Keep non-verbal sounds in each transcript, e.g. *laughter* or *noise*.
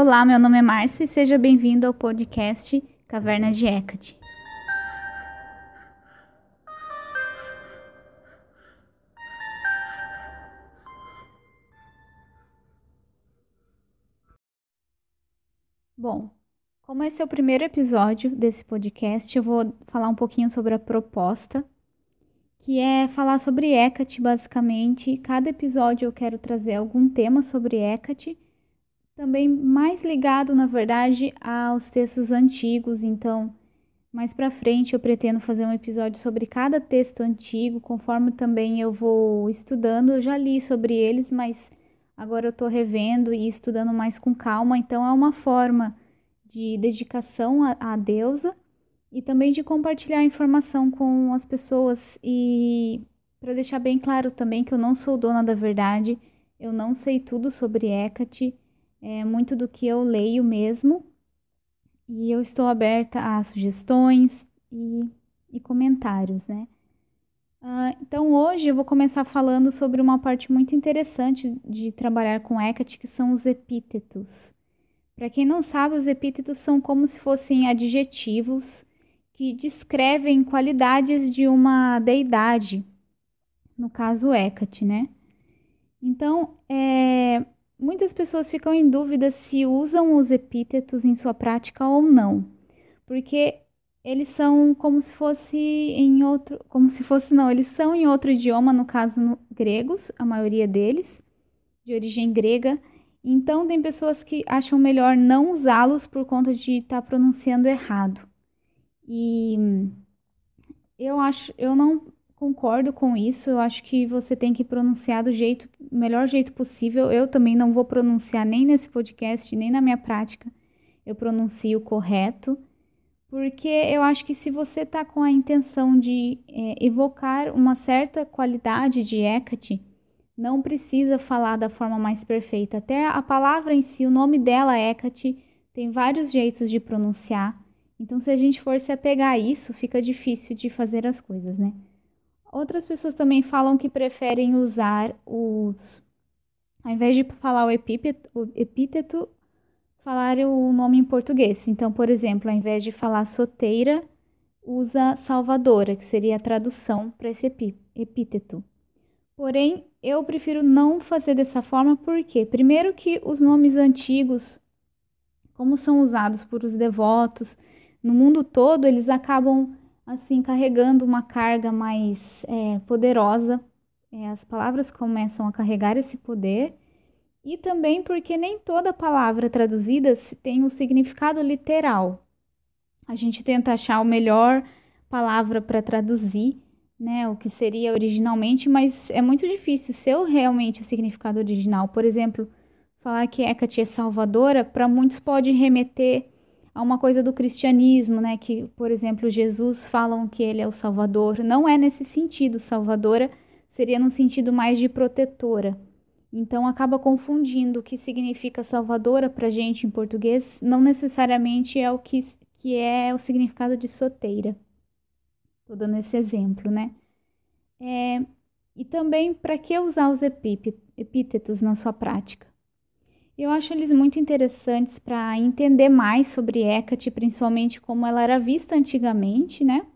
Olá, meu nome é Márcia e seja bem-vindo ao podcast Caverna de Hecate. Bom, como esse é o primeiro episódio desse podcast, eu vou falar um pouquinho sobre a proposta, que é falar sobre Hecate, basicamente. Cada episódio eu quero trazer algum tema sobre Hecate também mais ligado, na verdade, aos textos antigos. Então, mais para frente eu pretendo fazer um episódio sobre cada texto antigo, conforme também eu vou estudando. Eu já li sobre eles, mas agora eu estou revendo e estudando mais com calma. Então, é uma forma de dedicação à, deusa e também de compartilhar informação com as pessoas e para deixar bem claro também que eu não sou dona da verdade, eu não sei tudo sobre Hecate é muito do que eu leio mesmo. E eu estou aberta a sugestões e, e comentários, né? Uh, então hoje eu vou começar falando sobre uma parte muito interessante de trabalhar com Hecate, que são os epítetos. Para quem não sabe, os epítetos são como se fossem adjetivos que descrevem qualidades de uma deidade, no caso Hecate, né? Então, é, Muitas pessoas ficam em dúvida se usam os epítetos em sua prática ou não, porque eles são como se fosse em outro, como se fosse não, eles são em outro idioma, no caso no, gregos, a maioria deles, de origem grega. Então tem pessoas que acham melhor não usá-los por conta de estar tá pronunciando errado. E eu acho, eu não concordo com isso. Eu acho que você tem que pronunciar do jeito, melhor jeito possível. Eu também não vou pronunciar nem nesse podcast, nem na minha prática. Eu pronuncio correto, porque eu acho que se você está com a intenção de é, evocar uma certa qualidade de Hecate, não precisa falar da forma mais perfeita. Até a palavra em si, o nome dela, Hecate, tem vários jeitos de pronunciar. Então, se a gente for se apegar a isso, fica difícil de fazer as coisas, né? Outras pessoas também falam que preferem usar os. Ao invés de falar o epíteto, o epíteto falar o nome em português. Então, por exemplo, ao invés de falar soteira, usa salvadora, que seria a tradução para esse epíteto. Porém, eu prefiro não fazer dessa forma porque, primeiro, que os nomes antigos, como são usados por os devotos no mundo todo, eles acabam assim carregando uma carga mais é, poderosa. É, as palavras começam a carregar esse poder e também porque nem toda palavra traduzida tem o um significado literal. A gente tenta achar a melhor palavra para traduzir, né, o que seria originalmente, mas é muito difícil ser realmente o significado original. Por exemplo, falar que Hecate é salvadora, para muitos pode remeter a uma coisa do cristianismo, né? Que, por exemplo, Jesus falam que ele é o Salvador. Não é nesse sentido, salvadora seria no sentido mais de protetora. Então acaba confundindo o que significa salvadora para gente em português, não necessariamente é o que, que é o significado de soteira. Estou dando esse exemplo, né? É, e também para que usar os epítetos na sua prática? Eu acho eles muito interessantes para entender mais sobre Hecate, principalmente como ela era vista antigamente, né?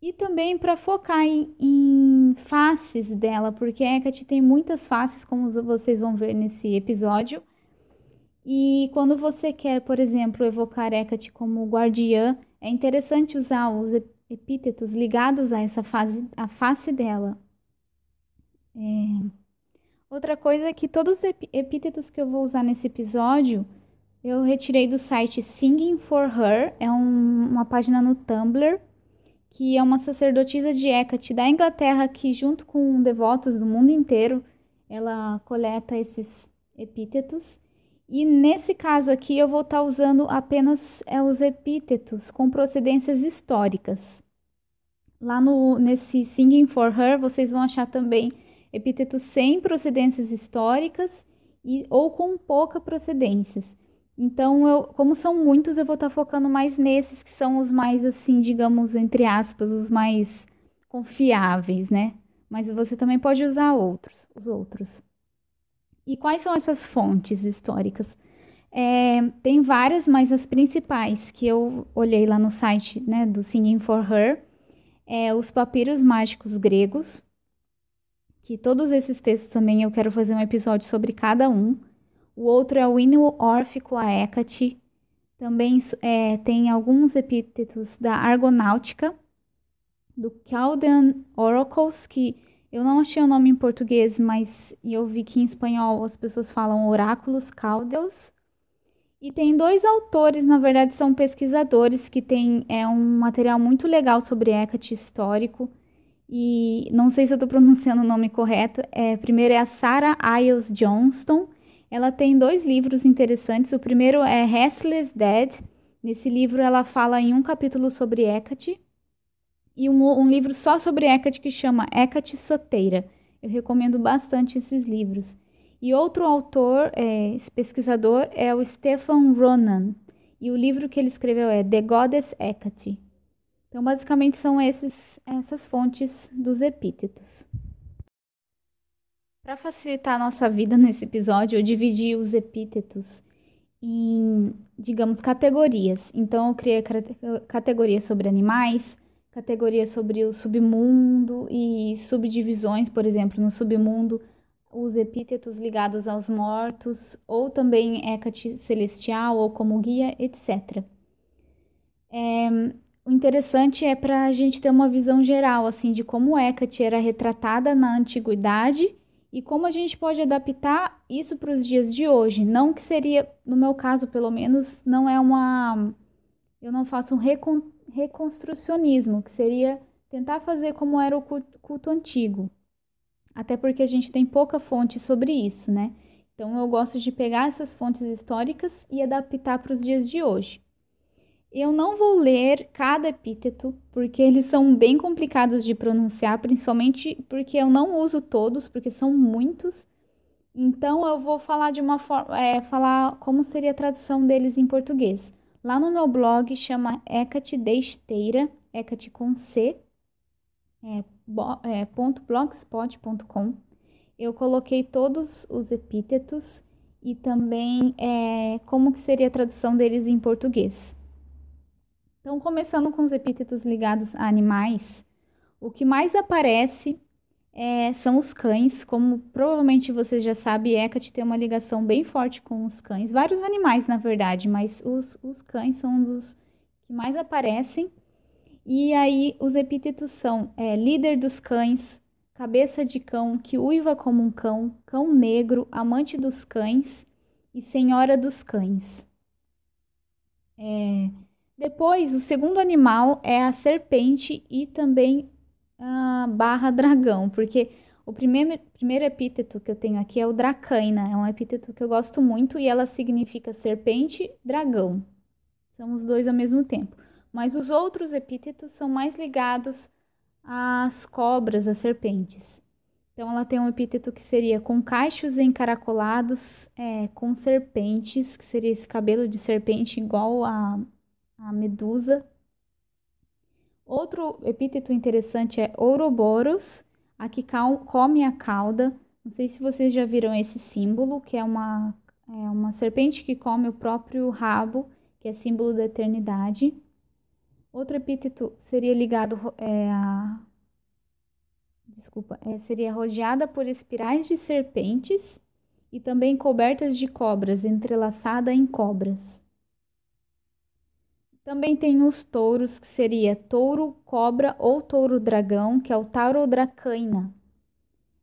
E também para focar em, em, faces dela, porque Hecate tem muitas faces, como vocês vão ver nesse episódio. E quando você quer, por exemplo, evocar Hecate como guardiã, é interessante usar os epítetos ligados a essa fase, a face dela. É... Outra coisa é que todos os epítetos que eu vou usar nesse episódio eu retirei do site Singing for Her, é um, uma página no Tumblr, que é uma sacerdotisa de Hecate da Inglaterra que, junto com devotos do mundo inteiro, ela coleta esses epítetos. E nesse caso aqui eu vou estar tá usando apenas é, os epítetos com procedências históricas. Lá no, nesse Singing for Her vocês vão achar também epítetos sem procedências históricas e, ou com pouca procedências. Então, eu, como são muitos, eu vou estar tá focando mais nesses que são os mais, assim, digamos, entre aspas, os mais confiáveis, né? Mas você também pode usar outros, os outros. E quais são essas fontes históricas? É, tem várias, mas as principais que eu olhei lá no site né, do Singing for Her é os papiros mágicos gregos, que todos esses textos também eu quero fazer um episódio sobre cada um. O outro é o hino órfico a Hecate. Também é, tem alguns epítetos da Argonáutica, do Chaldean Oracles, que eu não achei o nome em português, mas eu vi que em espanhol as pessoas falam oráculos caldeus. E tem dois autores, na verdade são pesquisadores, que têm é, um material muito legal sobre Hecate histórico. E não sei se eu estou *laughs* pronunciando o nome correto. É, primeiro é a Sarah Iles Johnston. Ela tem dois livros interessantes. O primeiro é Restless Dead. Nesse livro ela fala em um capítulo sobre Hecate e um, um livro só sobre Hecate que chama Hecate Soteira. Eu recomendo bastante esses livros. E outro autor, é, esse pesquisador, é o Stefan Ronan. E o livro que ele escreveu é The Goddess Hecate. Então, basicamente, são esses, essas fontes dos epítetos. Para facilitar a nossa vida *laughs* nesse episódio, eu dividi os epítetos em, digamos, categorias. Então, eu criei categorias sobre animais, categoria sobre o submundo e subdivisões, por exemplo, no submundo, os epítetos ligados aos mortos, ou também Hecate celestial, ou como guia, etc. É, o interessante é para a gente ter uma visão geral, assim, de como Hecate era retratada na antiguidade e como a gente pode adaptar isso para os dias de hoje. Não que seria, no meu caso, pelo menos, não é uma. Eu não faço um recon reconstrucionismo, que seria tentar fazer como era o culto antigo. Até porque a gente tem pouca fonte sobre isso, né? Então eu gosto de pegar essas fontes históricas e adaptar para os dias de hoje. Eu não vou ler cada epíteto, porque eles são bem complicados de pronunciar, principalmente porque eu não uso todos, porque são muitos. Então eu vou falar de uma forma, é, falar como seria a tradução deles em português. Lá no meu blog chama Hecate de Hecate com C, é, é, .blogspot.com. Eu coloquei todos os epítetos e também é, como que seria a tradução deles em português. Então, começando com os epítetos ligados a animais, o que mais aparece é, são os cães. Como provavelmente vocês já sabem, Hecate tem uma ligação bem forte com os cães. Vários animais, na verdade, mas os, os cães são um dos que mais aparecem. E aí os epítetos são é, líder dos cães, cabeça de cão, que uiva como um cão, cão negro, amante dos cães e senhora dos cães. É, depois, o segundo animal é a serpente e também uh, barra dragão, porque o primeiro, primeiro epíteto que eu tenho aqui é o Dracaina, é um epíteto que eu gosto muito e ela significa serpente, dragão. São os dois ao mesmo tempo. Mas os outros epítetos são mais ligados às cobras, às serpentes. Então, ela tem um epíteto que seria com cachos encaracolados, é, com serpentes, que seria esse cabelo de serpente igual a, a medusa, Outro epíteto interessante é Ouroboros, a que come a cauda. Não sei se vocês já viram esse símbolo, que é uma, é uma serpente que come o próprio rabo, que é símbolo da eternidade. Outro epíteto seria ligado é, a. Desculpa, é, seria rodeada por espirais de serpentes e também cobertas de cobras, entrelaçada em cobras. Também tem os touros, que seria touro, cobra ou touro dragão, que é o taurodracaina.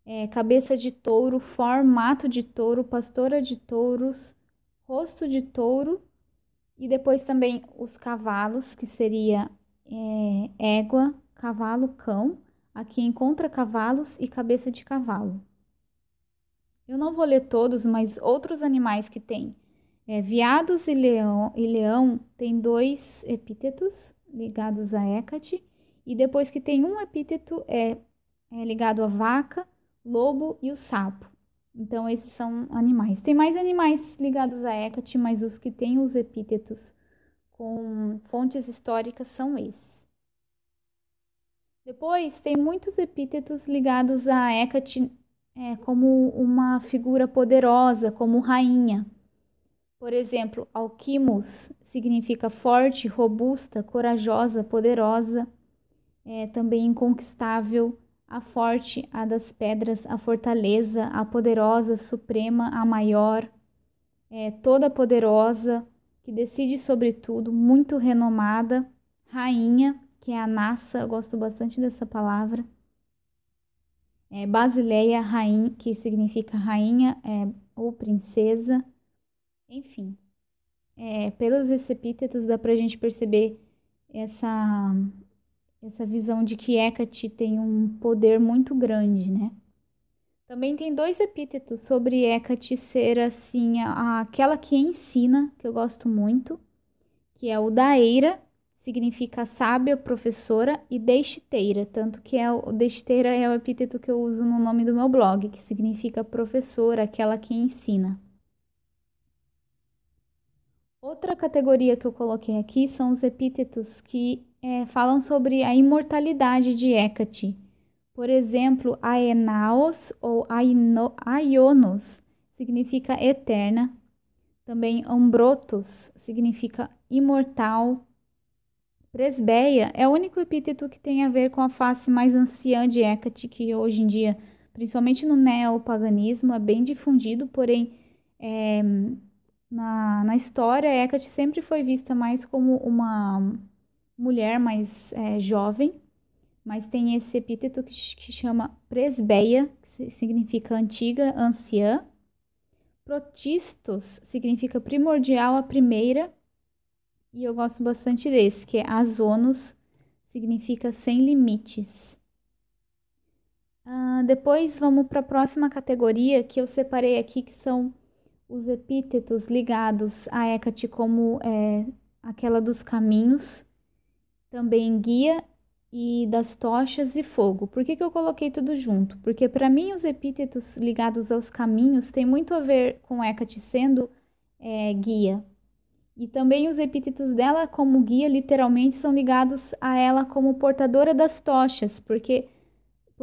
É, cabeça de touro, formato de touro, pastora de touros, rosto de touro. E depois também os cavalos, que seria é, égua, cavalo, cão. Aqui encontra cavalos e cabeça de cavalo. Eu não vou ler todos, mas outros animais que tem é, viados e leão, e leão tem dois epítetos ligados a Hecate, e depois que tem um epíteto é, é ligado a vaca, lobo e o sapo. Então, esses são animais. Tem mais animais ligados a Hecate, mas os que têm os epítetos com fontes históricas são esses. Depois, tem muitos epítetos ligados a Hecate é, como uma figura poderosa, como rainha. Por exemplo, alquimos significa forte, robusta, corajosa, poderosa, é, também inconquistável, a forte, a das pedras, a fortaleza, a poderosa, suprema, a maior, é, toda poderosa, que decide sobre tudo, muito renomada, rainha, que é a Nassa, gosto bastante dessa palavra. É, Basileia, rainha, que significa rainha é, ou princesa. Enfim, é, pelos epítetos dá para a gente perceber essa, essa visão de que Hecate tem um poder muito grande, né? Também tem dois epítetos sobre Hecate ser assim, a, aquela que ensina, que eu gosto muito, que é o daeira, significa sábia, professora, e deixiteira, tanto que é o deixiteira é o epíteto que eu uso no nome do meu blog, que significa professora, aquela que ensina. Outra categoria que eu coloquei aqui são os epítetos que é, falam sobre a imortalidade de Hecate. Por exemplo, Aenaos ou Aionos significa eterna. Também Ambrotos significa imortal. Presbeia é o único epíteto que tem a ver com a face mais anciã de Hecate, que hoje em dia, principalmente no neopaganismo, é bem difundido, porém é, na, na história, Hecate sempre foi vista mais como uma mulher mais é, jovem, mas tem esse epíteto que, que chama presbeia, que significa antiga, anciã. Protistos significa primordial, a primeira, e eu gosto bastante desse, que é azonos, significa sem limites. Uh, depois vamos para a próxima categoria que eu separei aqui, que são os epítetos ligados a Hecate como é, aquela dos caminhos, também guia e das tochas e fogo. Por que, que eu coloquei tudo junto? Porque para mim os epítetos ligados aos caminhos têm muito a ver com Hecate sendo é, guia. E também os epítetos dela como guia literalmente são ligados a ela como portadora das tochas, porque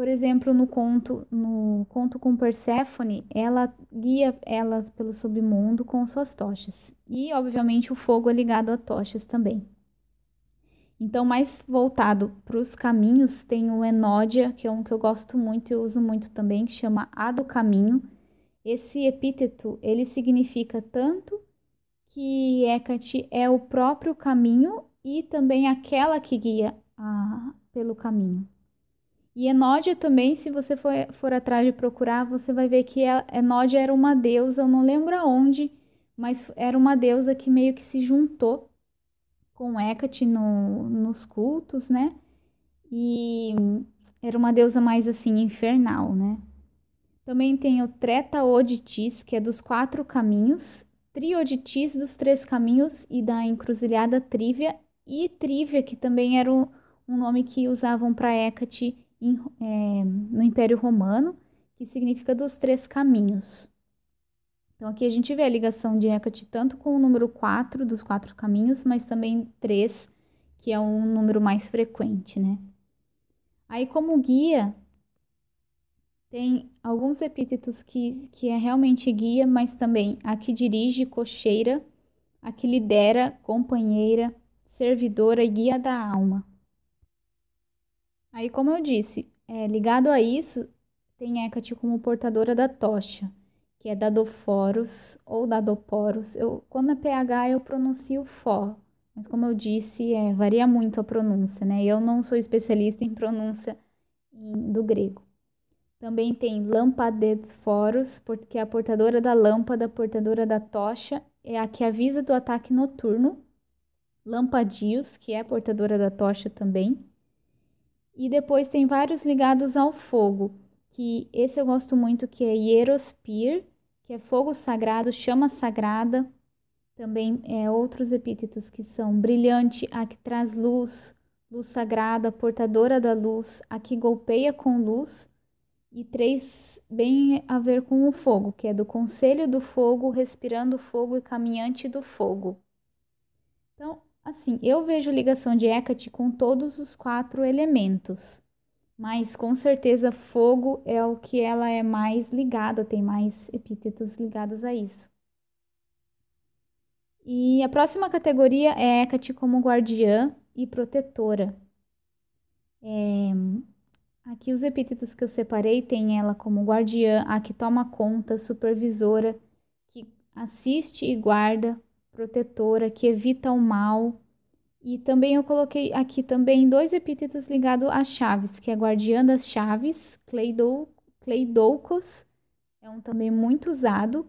por exemplo, no conto, no conto com Perséfone, ela guia elas pelo submundo com suas tochas. E, obviamente, o fogo é ligado a tochas também. Então, mais voltado para os caminhos, tem o Enódia, que é um que eu gosto muito e uso muito também, que chama A do Caminho. Esse epíteto, ele significa tanto que Hecate é o próprio caminho e também aquela que guia a, pelo caminho. E Enódia também, se você for, for atrás de procurar, você vai ver que Enódia era uma deusa, eu não lembro aonde, mas era uma deusa que meio que se juntou com Hecate no, nos cultos, né? E era uma deusa mais assim infernal, né? Também tem o Treta-Oditis, que é dos quatro caminhos, Trioditis dos três caminhos e da encruzilhada Trívia, e Trívia, que também era um, um nome que usavam para Hecate em, é, no Império Romano, que significa dos três caminhos. Então aqui a gente vê a ligação de Hecate tanto com o número 4 dos quatro caminhos, mas também 3, que é um número mais frequente, né? Aí como guia, tem alguns epítetos que, que é realmente guia, mas também a que dirige, cocheira, a que lidera, companheira, servidora e guia da alma. Aí, como eu disse, é, ligado a isso, tem Hecate como portadora da tocha, que é Dadoforos ou Dadoporos. Eu, quando é PH, eu pronuncio Fó, mas como eu disse, é, varia muito a pronúncia, né? Eu não sou especialista em pronúncia em, do grego. Também tem Lampadeforos, porque é a portadora da lâmpada, portadora da tocha, é a que avisa do ataque noturno. Lampadios, que é a portadora da tocha também. E depois tem vários ligados ao fogo, que esse eu gosto muito, que é Hierospir, que é fogo sagrado, chama sagrada. Também é outros epítetos que são brilhante, a que traz luz, luz sagrada, portadora da luz, a que golpeia com luz. E três bem a ver com o fogo, que é do conselho do fogo, respirando fogo e caminhante do fogo. Assim, eu vejo ligação de Hecate com todos os quatro elementos, mas com certeza fogo é o que ela é mais ligada, tem mais epítetos ligados a isso. E a próxima categoria é Hecate como guardiã e protetora. É, aqui os epítetos que eu separei tem ela como guardiã, a que toma conta, supervisora, que assiste e guarda, protetora, que evita o mal. E também eu coloquei aqui também dois epítetos ligados às chaves, que é guardiã das chaves, Cleidou, Cleidoucos, é um também muito usado.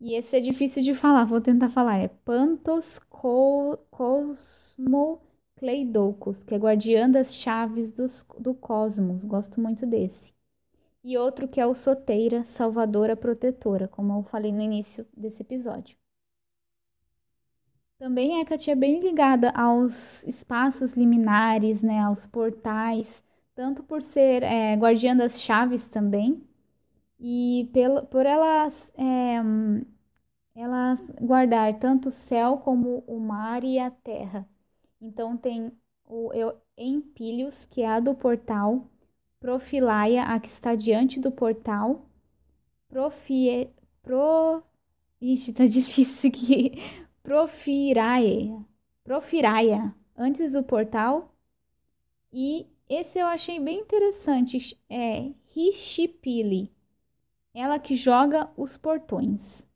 E esse é difícil de falar, vou tentar falar. É Pantos Cosmo Cleidoucos, que é guardiã das chaves dos, do cosmos. Gosto muito desse. E outro que é o Soteira, salvadora protetora, como eu falei no início desse episódio. Também Hecate é bem ligada aos espaços liminares, né, aos portais, tanto por ser é, guardiã das chaves também, e pelo, por elas, é, elas guardar tanto o céu como o mar e a terra. Então tem o Empílios, que é a do portal, Profilaia, a que está diante do portal, Profie, Pro... Ixi, tá *laughs* difícil aqui. Profiraia, Profiraia, antes do portal. E esse eu achei bem interessante, é Rishipili, ela que joga os portões.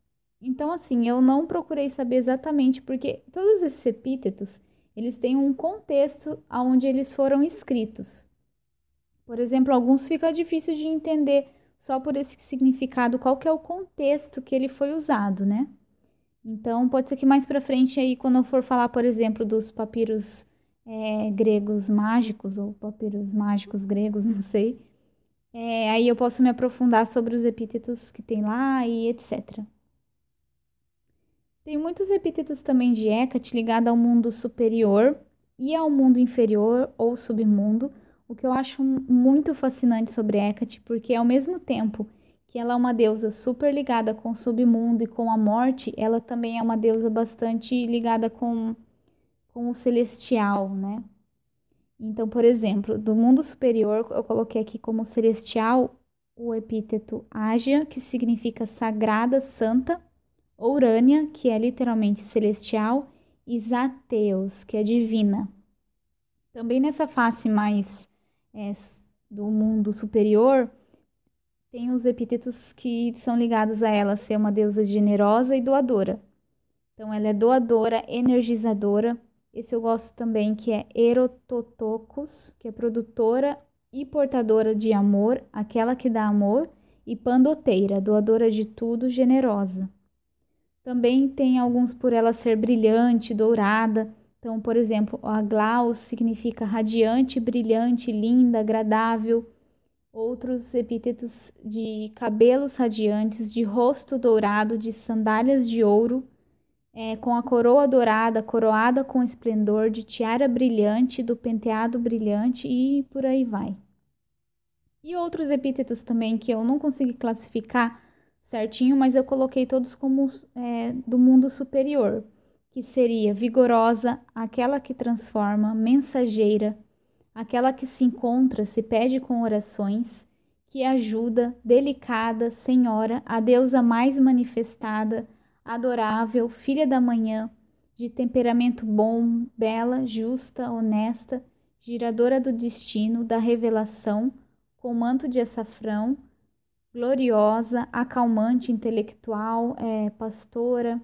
Então, assim, eu não procurei saber exatamente porque todos esses epítetos, eles têm um contexto aonde eles foram escritos. Por exemplo, alguns fica difícil de entender só por esse significado, qual que é o contexto que ele foi usado, né? Então, pode ser que mais para frente aí, quando eu for falar, por exemplo, dos papiros é, gregos mágicos, ou papiros mágicos gregos, *laughs* não sei, é, aí eu posso me aprofundar sobre os epítetos que tem lá e etc. Tem muitos epítetos também de Hecate ligado ao mundo superior e ao mundo inferior ou submundo, o que eu acho muito fascinante sobre Hecate, porque ao mesmo tempo que ela é uma deusa super ligada com o submundo e com a morte, ela também é uma deusa bastante ligada com, com o celestial, né? Então, por exemplo, do mundo superior, eu coloquei aqui como celestial o epíteto Ágia, que significa sagrada, santa, Urânia, que é literalmente celestial, e Zateus, que é divina. Também nessa face mais é, do mundo superior, tem os epítetos que são ligados a ela ser uma deusa generosa e doadora. Então, ela é doadora, energizadora, esse eu gosto também, que é Erototocos, que é produtora e portadora de amor, aquela que dá amor, e Pandoteira, doadora de tudo, generosa. Também tem alguns por ela ser brilhante, dourada. Então, por exemplo, a Glaus significa radiante, brilhante, linda, agradável. Outros epítetos de cabelos radiantes, de rosto dourado, de sandálias de ouro, é, com a coroa dourada, coroada com esplendor, de tiara brilhante, do penteado brilhante e por aí vai. E outros epítetos também que eu não consegui classificar certinho, mas eu coloquei todos como é, do mundo superior, que seria vigorosa, aquela que transforma, mensageira, aquela que se encontra, se pede com orações, que ajuda, delicada, senhora, a deusa mais manifestada, adorável, filha da manhã, de temperamento bom, bela, justa, honesta, giradora do destino, da revelação, com manto de açafrão, gloriosa, acalmante, intelectual, é, pastora,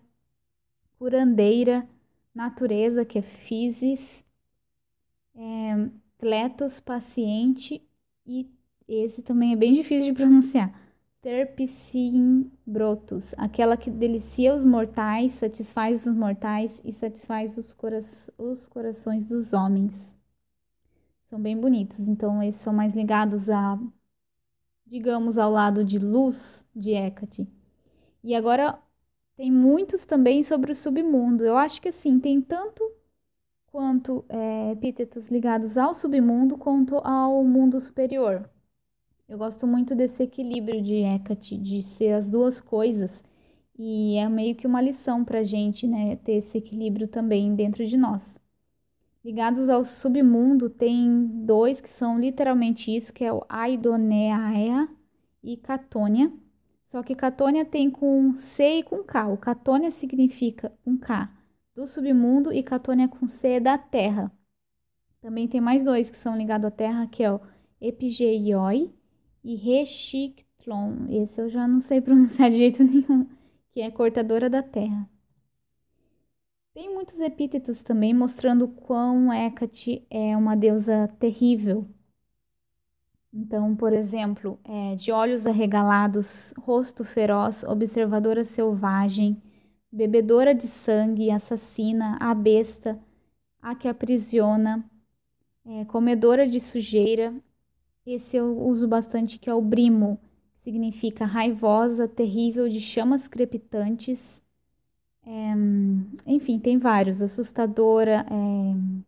curandeira, natureza, que é physis, é, cletos, paciente, e esse também é bem difícil de *laughs* pronunciar brotus, aquela que delicia os mortais, satisfaz os mortais e satisfaz os, cora os corações dos homens. São bem bonitos, então esses são mais ligados a, digamos, ao lado de luz de Hecate. E agora tem muitos também sobre o submundo. Eu acho que assim, tem tanto quanto é, epítetos ligados ao submundo quanto ao mundo superior. Eu gosto muito desse equilíbrio de Hecate, de ser as duas coisas. E é meio que uma lição para a gente, né? Ter esse equilíbrio também dentro de nós. Ligados ao submundo, tem dois que são literalmente isso, que é o Aidoneaia e Catônia. Só que Catônia tem com C e com K. O Catônia significa um K, do submundo e Catônia com C da terra. Também tem mais dois que são ligados à terra, que é o Epigeioi e Rechictlon. Esse eu já não sei *laughs* pronunciar de jeito nenhum, que é cortadora da terra. Tem muitos epítetos também mostrando quão Hecate é uma deusa terrível. Então, por exemplo, é, de olhos arregalados, rosto feroz, observadora selvagem, bebedora de sangue, assassina, a besta, a que aprisiona, é, comedora de sujeira. Esse eu uso bastante, que é o brimo, significa raivosa, terrível, de chamas crepitantes. É, enfim, tem vários. Assustadora, é,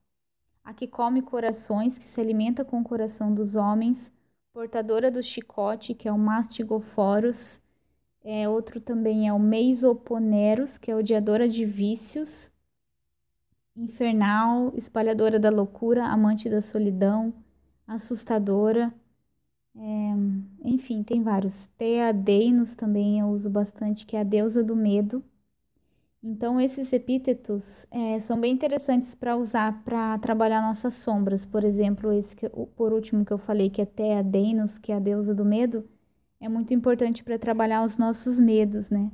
a que come corações, que se alimenta com o coração dos homens. Portadora do chicote, que é o mastigoforos. É, outro também é o Meisoponeros, que é odiadora de vícios. Infernal, espalhadora da loucura, amante da solidão, assustadora. É, enfim, tem vários. Teadeinos também eu uso bastante, que é a deusa do medo. Então, esses epítetos é, são bem interessantes para usar para trabalhar nossas sombras. Por exemplo, esse que, por último que eu falei, que é Teadeinos, que é a deusa do medo é muito importante para trabalhar os nossos medos, né?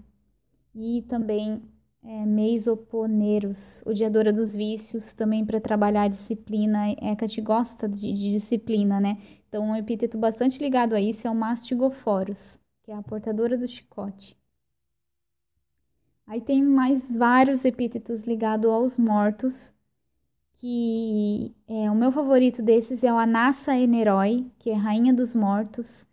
E também é, meisoponeros, odiadora dos vícios, também para trabalhar a disciplina. Hecate gosta de, de, disciplina, né? Então, um epíteto bastante ligado a isso é o mastigoforos, que é a portadora do chicote. Aí tem mais vários epítetos ligados aos mortos, que é, o meu favorito desses é o Anassa Eneroi, que é rainha dos mortos.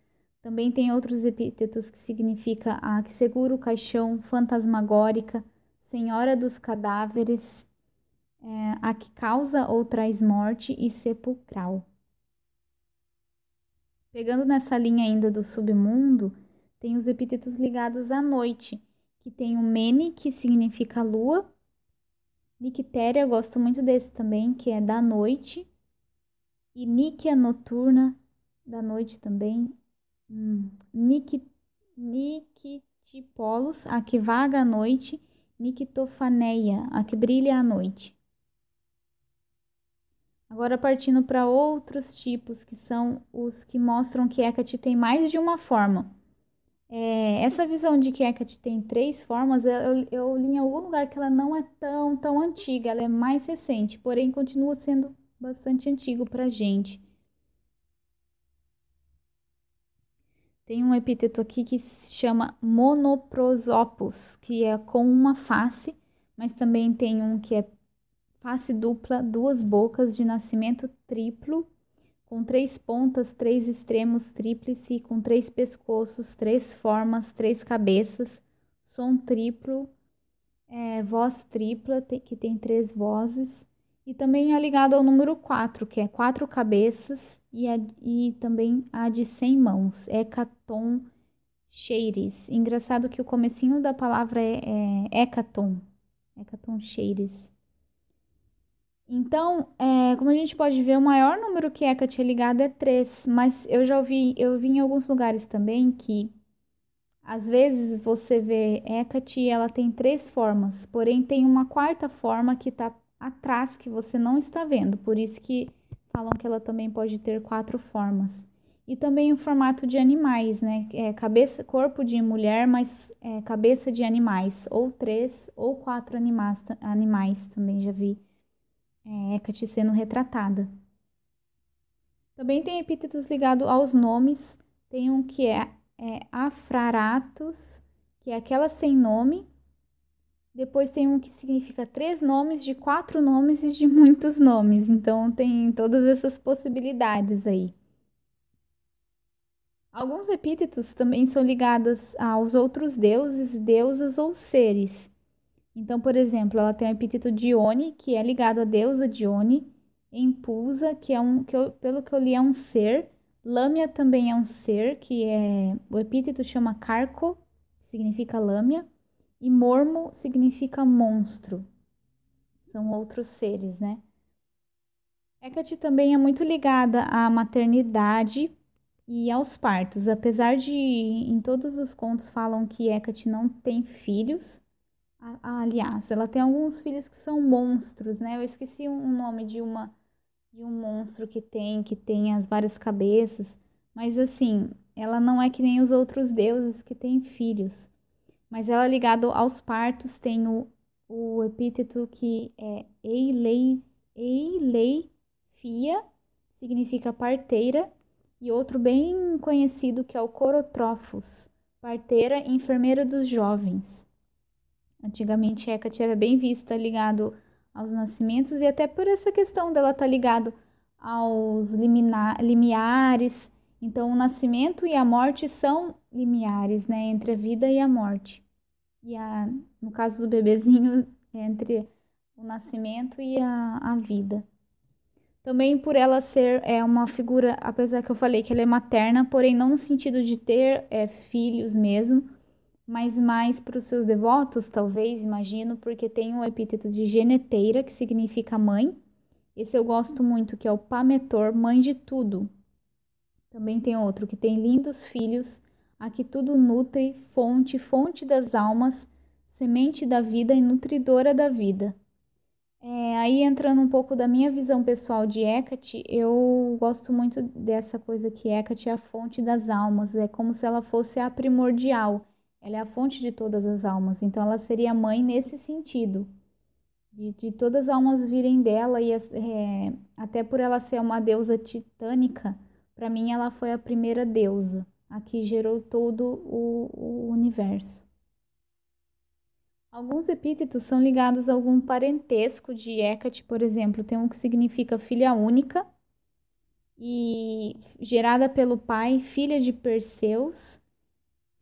Também tem outros epítetos que significa a que segura o caixão, fantasmagórica, senhora dos cadáveres, é, a que causa ou traz morte e sepulcral. Pegando nessa linha ainda do submundo, tem os epítetos ligados à noite, que tem o Mene, que significa lua, Nictéria, eu gosto muito desse também, que é da noite, e Níquia noturna, da noite também. Nictipolos, a que vaga à noite. Nictofaneia, a que brilha à noite. Agora partindo para outros tipos, que são os que mostram que Hecate tem mais de uma forma. É, essa visão de que Hecate tem três formas, eu, eu li em algum lugar que ela não é tão, tão antiga, ela é mais recente, porém continua sendo bastante antigo para a gente. Tem um epíteto aqui que se chama monoprosopus, que é com uma face, mas também tem um que é face dupla, duas bocas de nascimento triplo, com três pontas, três extremos tríplice, com três pescoços, três formas, três cabeças, som triplo, é, voz tripla, que tem três vozes, e também é ligado ao número 4, que é quatro cabeças, e, a, e também a de 100 mãos, hecaton cheires. Engraçado que o comecinho da palavra é, é hecaton, hecaton cheires. Então, é, como a gente pode ver, o maior número que Hecate é ligado é 3, mas eu já ouvi, eu vi em alguns lugares também que às vezes você vê Hecate e ela tem três formas, porém tem uma quarta forma que está atrás que você não está vendo. Por isso que falam que ela também pode ter quatro formas. E também o formato de animais, né? É cabeça, corpo de mulher, mas é, cabeça de animais, ou três ou quatro animais, animais também já vi é, Hecate sendo retratada. Também tem epítetos ligados aos nomes. Tem um que é, é Afraratus, que é aquela sem nome, depois tem um que significa três nomes, de quatro nomes e de muitos nomes. Então tem todas essas possibilidades aí. Alguns epítetos também são ligados aos outros deuses, deusas ou seres. Então, por exemplo, ela tem o epíteto Dione, que é ligado à deusa Dione, Empulsa, que é um, que eu, pelo que eu li, é um ser. Lâmia também é um ser, que é o epíteto chama Carco, que significa lâmia e mormo significa monstro. São outros seres, né? Hecate também é muito ligada à maternidade e aos partos. Apesar de em todos os contos falam que Hecate não tem filhos, aliás, ela tem alguns filhos que são monstros, né? Eu esqueci o nome de uma de um monstro que tem, que tem as várias cabeças, mas assim, ela não é que nem os outros deuses que têm filhos. Mas ela ligado aos partos tem o, o epíteto que é Eilei, Eileifia, significa parteira, e outro bem conhecido que é o Corotrofos, parteira enfermeira dos jovens. Antigamente Hecate era bem vista ligado aos nascimentos e até por essa questão dela estar tá ligado aos liminar, limiares. Então o nascimento e a morte são limiares, né, entre a vida e a morte. E a, no caso do bebezinho, entre o nascimento e a, a vida. Também por ela ser é uma figura, apesar que eu falei que ela é materna, porém não no sentido de ter é, filhos mesmo, mas mais para os seus devotos, talvez, imagino, porque tem o epíteto de geneteira, que significa mãe. Esse eu gosto muito, que é o Pametor, mãe de tudo. Também tem outro que tem lindos filhos, a que tudo nutre, fonte, fonte das almas, semente da vida e nutridora da vida. É, aí entrando um pouco da minha visão pessoal de Hecate, eu gosto muito dessa coisa que Hecate é a fonte das almas, é como se ela fosse a primordial, ela é a fonte de todas as almas, então ela seria mãe nesse sentido, de, de todas as almas virem dela, e é, até por ela ser uma deusa titânica, para mim ela foi a primeira deusa, a que gerou todo o, o universo. Alguns epítetos são ligados a algum parentesco de Hecate, por exemplo, tem um que significa filha única e gerada pelo pai, filha de Perseus,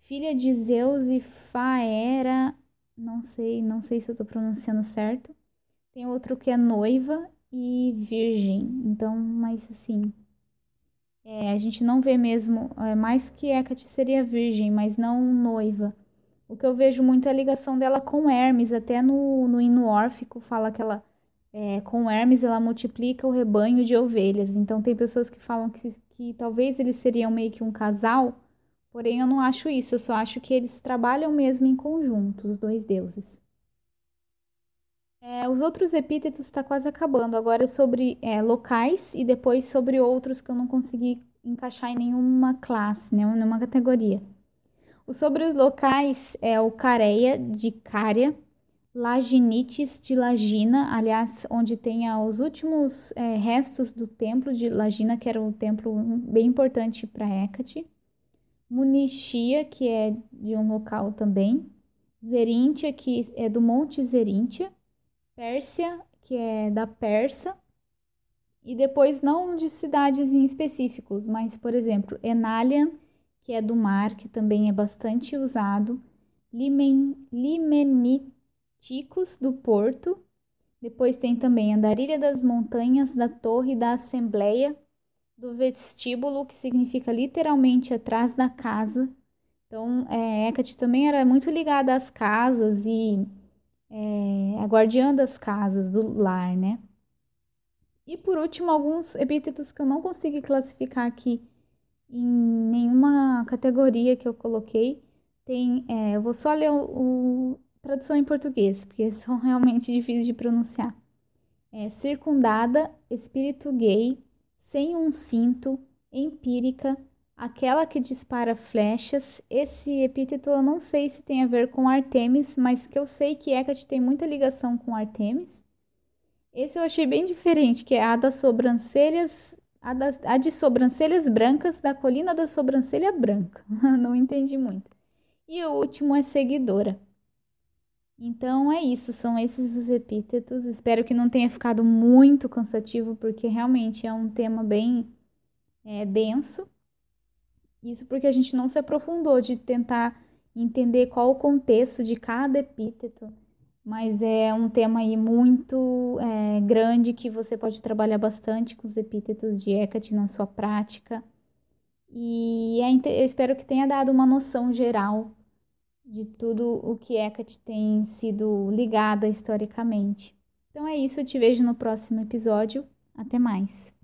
filha de Zeus e Faera, não sei, não sei se eu estou pronunciando certo. Tem outro que é noiva e virgem, então, mas assim, é, a gente não vê mesmo, é, mais que Hecate seria virgem, mas não noiva. O que eu vejo muito é a ligação dela com Hermes, até no, no hino órfico fala que ela, é, com Hermes, ela multiplica o rebanho de ovelhas. Então, tem pessoas que falam que, que talvez eles seriam meio que um casal, porém eu não acho isso, eu só acho que eles trabalham mesmo em conjunto, os dois deuses. É, os outros epítetos está quase acabando. Agora é sobre é, locais e depois sobre outros que eu não consegui encaixar em nenhuma classe, né, nenhuma categoria. O sobre os locais é o Careia de Cária, Laginites de Lagina, aliás, onde tem os últimos é, restos do templo de Lagina, que era um templo bem importante para Hecate. Munichia, que é de um local também. Zeríntia, que é do Monte Zeríntia. Pérsia, que é da Persa. E depois, não de cidades em específicos, mas, por exemplo, Enalian que é do mar, que também é bastante usado, Limen, Limeniticus do Porto, depois tem também Andarilha das Montanhas, da Torre da Assembleia, do vestíbulo, que significa literalmente atrás da casa. Então, é, Hecate também era muito ligada às casas e é, a guardiã das casas, do lar, né? E por último, alguns epítetos que eu não consegui classificar aqui em nenhuma categoria que eu coloquei tem. É, eu vou só ler o, o, tradução em português, porque são *laughs* realmente difíceis de pronunciar. É, circundada, espírito gay, sem um cinto, empírica, aquela que dispara flechas. Esse epíteto eu não sei se tem a ver com Artemis, mas que eu sei que Hecate tem muita ligação com Artemis. Esse eu achei bem diferente, que é a das sobrancelhas a, da, a de sobrancelhas brancas da colina da sobrancelha branca. *laughs* Não entendi muito. E o último é seguidora. Então é isso, são esses os epítetos. Espero que não tenha ficado muito cansativo, porque realmente é um tema bem é, denso. Isso porque a gente não se aprofundou de tentar entender qual o contexto de cada epíteto mas é um tema aí muito é, grande que você pode trabalhar bastante com os epítetos de Hecate na sua prática. E é, eu espero que tenha dado uma noção geral de tudo o que Hecate tem sido ligada historicamente. Então é isso, eu te vejo no próximo episódio. Até mais!